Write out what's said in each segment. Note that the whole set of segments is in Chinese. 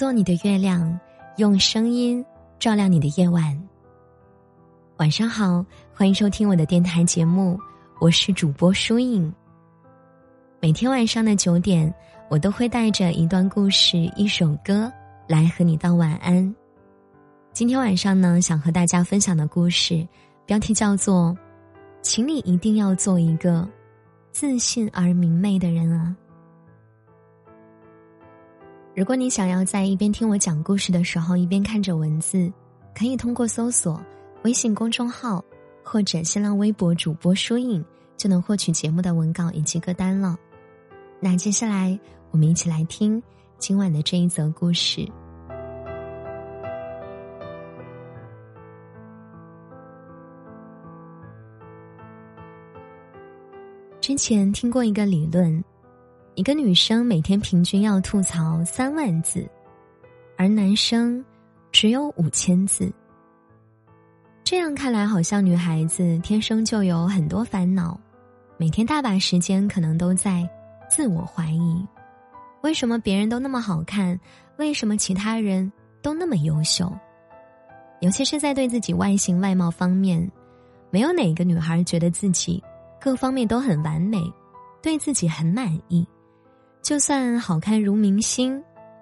做你的月亮，用声音照亮你的夜晚。晚上好，欢迎收听我的电台节目，我是主播舒影。每天晚上的九点，我都会带着一段故事、一首歌来和你道晚安。今天晚上呢，想和大家分享的故事标题叫做“请你一定要做一个自信而明媚的人啊”。如果你想要在一边听我讲故事的时候一边看着文字，可以通过搜索微信公众号或者新浪微博主播“书影”就能获取节目的文稿以及歌单了。那接下来我们一起来听今晚的这一则故事。之前听过一个理论。一个女生每天平均要吐槽三万字，而男生只有五千字。这样看来，好像女孩子天生就有很多烦恼，每天大把时间可能都在自我怀疑：为什么别人都那么好看？为什么其他人都那么优秀？尤其是在对自己外形外貌方面，没有哪个女孩觉得自己各方面都很完美，对自己很满意。就算好看如明星，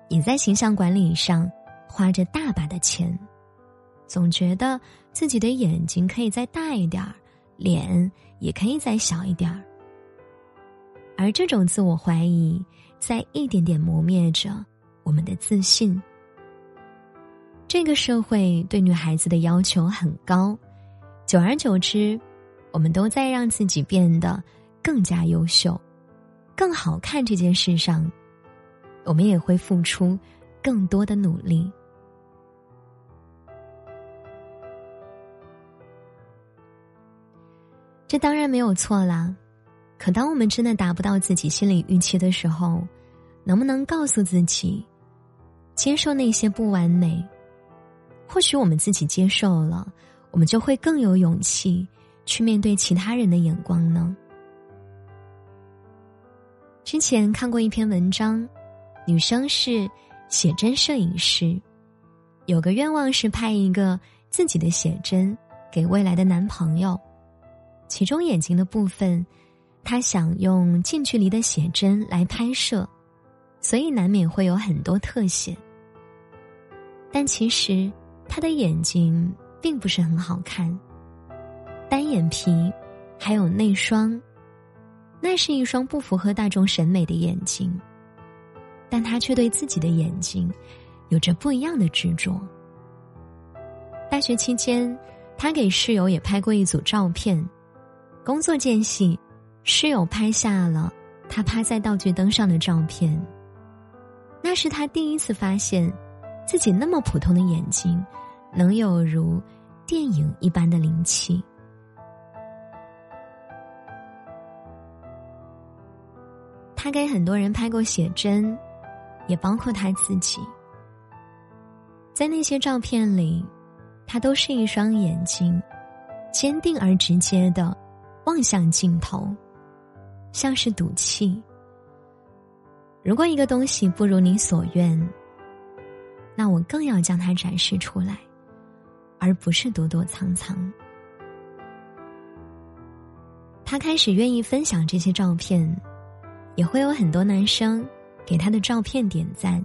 也在形象管理上花着大把的钱，总觉得自己的眼睛可以再大一点儿，脸也可以再小一点儿。而这种自我怀疑，在一点点磨灭着我们的自信。这个社会对女孩子的要求很高，久而久之，我们都在让自己变得更加优秀。更好看这件事上，我们也会付出更多的努力。这当然没有错啦，可当我们真的达不到自己心理预期的时候，能不能告诉自己，接受那些不完美？或许我们自己接受了，我们就会更有勇气去面对其他人的眼光呢？之前看过一篇文章，女生是写真摄影师，有个愿望是拍一个自己的写真给未来的男朋友，其中眼睛的部分，她想用近距离的写真来拍摄，所以难免会有很多特写。但其实她的眼睛并不是很好看，单眼皮，还有内双。那是一双不符合大众审美的眼睛，但他却对自己的眼睛有着不一样的执着。大学期间，他给室友也拍过一组照片。工作间隙，室友拍下了他趴在道具灯上的照片。那是他第一次发现，自己那么普通的眼睛，能有如电影一般的灵气。他给很多人拍过写真，也包括他自己。在那些照片里，他都是一双眼睛，坚定而直接的望向镜头，像是赌气。如果一个东西不如你所愿，那我更要将它展示出来，而不是躲躲藏藏。他开始愿意分享这些照片。也会有很多男生给他的照片点赞。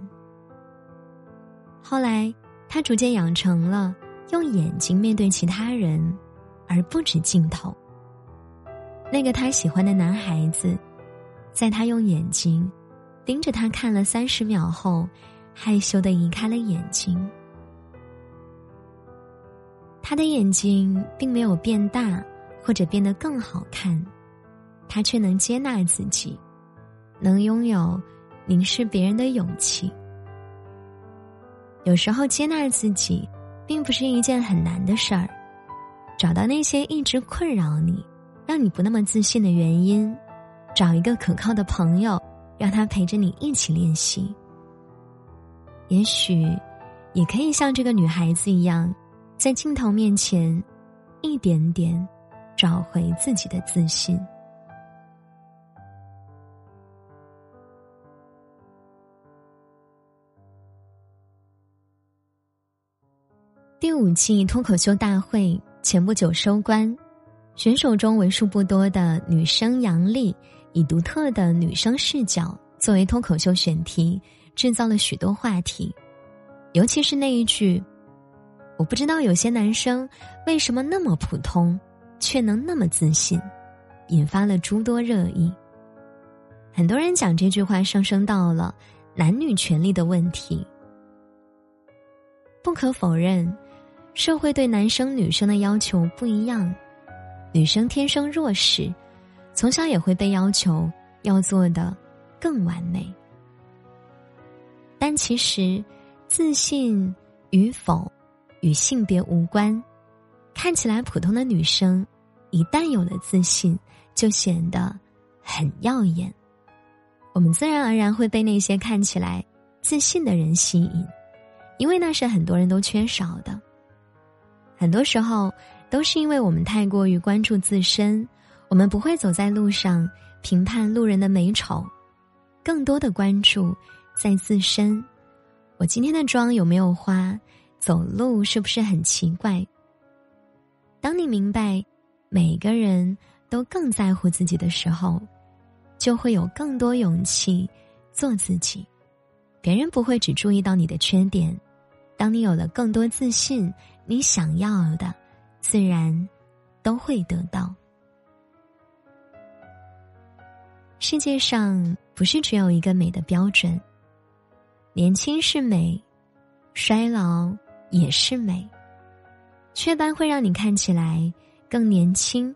后来，他逐渐养成了用眼睛面对其他人，而不止镜头。那个他喜欢的男孩子，在他用眼睛盯着他看了三十秒后，害羞的移开了眼睛。他的眼睛并没有变大，或者变得更好看，他却能接纳自己。能拥有凝视别人的勇气。有时候接纳自己，并不是一件很难的事儿。找到那些一直困扰你、让你不那么自信的原因，找一个可靠的朋友，让他陪着你一起练习。也许，也可以像这个女孩子一样，在镜头面前，一点点找回自己的自信。第五季脱口秀大会前不久收官，选手中为数不多的女生杨丽以独特的女生视角作为脱口秀选题，制造了许多话题。尤其是那一句：“我不知道有些男生为什么那么普通，却能那么自信”，引发了诸多热议。很多人讲这句话上升到了男女权利的问题。不可否认。社会对男生女生的要求不一样，女生天生弱势，从小也会被要求要做的更完美。但其实，自信与否与性别无关。看起来普通的女生，一旦有了自信，就显得很耀眼。我们自然而然会被那些看起来自信的人吸引，因为那是很多人都缺少的。很多时候，都是因为我们太过于关注自身，我们不会走在路上评判路人的美丑，更多的关注在自身。我今天的妆有没有花？走路是不是很奇怪？当你明白每个人都更在乎自己的时候，就会有更多勇气做自己。别人不会只注意到你的缺点。当你有了更多自信。你想要的，自然都会得到。世界上不是只有一个美的标准，年轻是美，衰老也是美。雀斑会让你看起来更年轻，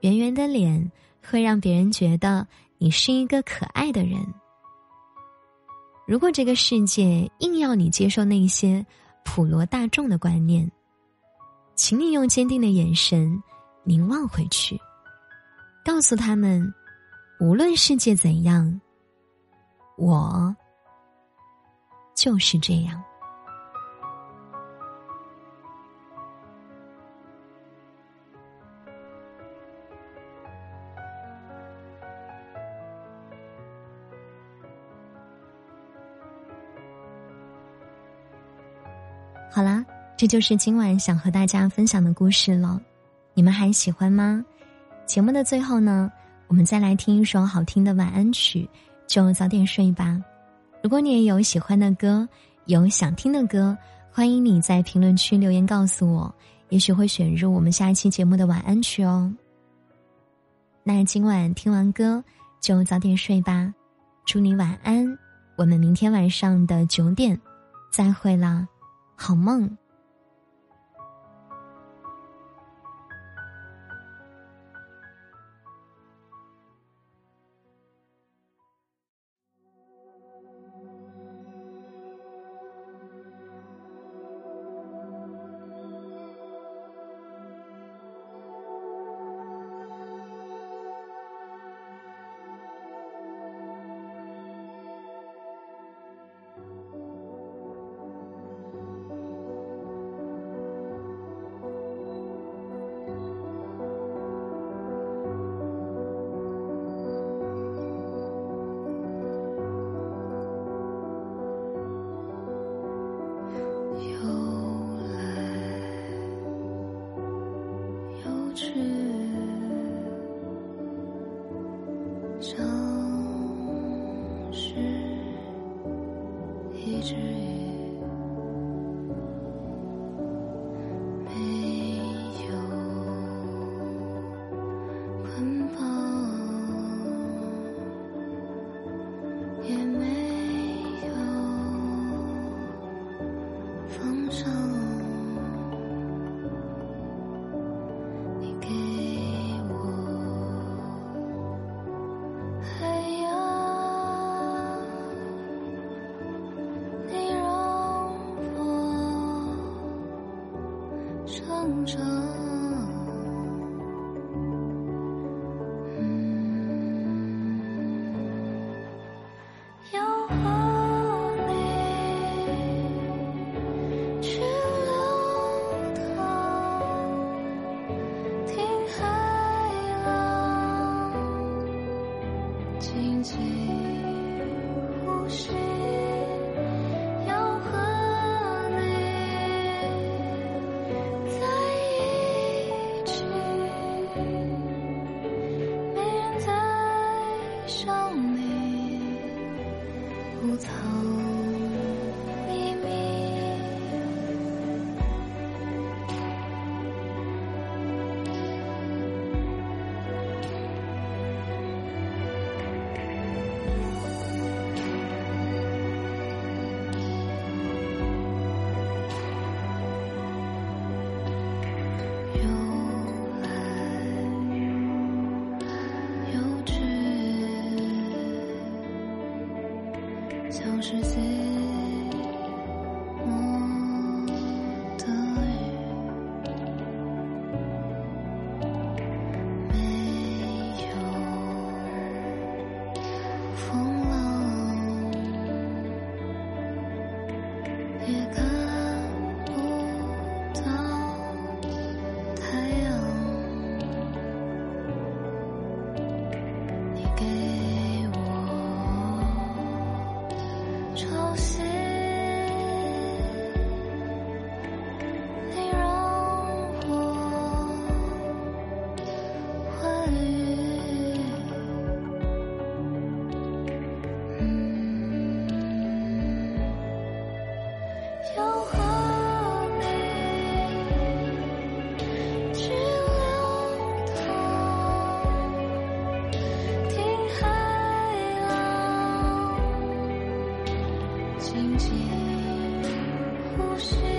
圆圆的脸会让别人觉得你是一个可爱的人。如果这个世界硬要你接受那些，普罗大众的观念，请你用坚定的眼神凝望回去，告诉他们：无论世界怎样，我就是这样。好啦，这就是今晚想和大家分享的故事了，你们还喜欢吗？节目的最后呢，我们再来听一首好听的晚安曲，就早点睡吧。如果你也有喜欢的歌，有想听的歌，欢迎你在评论区留言告诉我，也许会选入我们下一期节目的晚安曲哦。那今晚听完歌就早点睡吧，祝你晚安，我们明天晚上的九点再会啦。好梦。静静呼吸，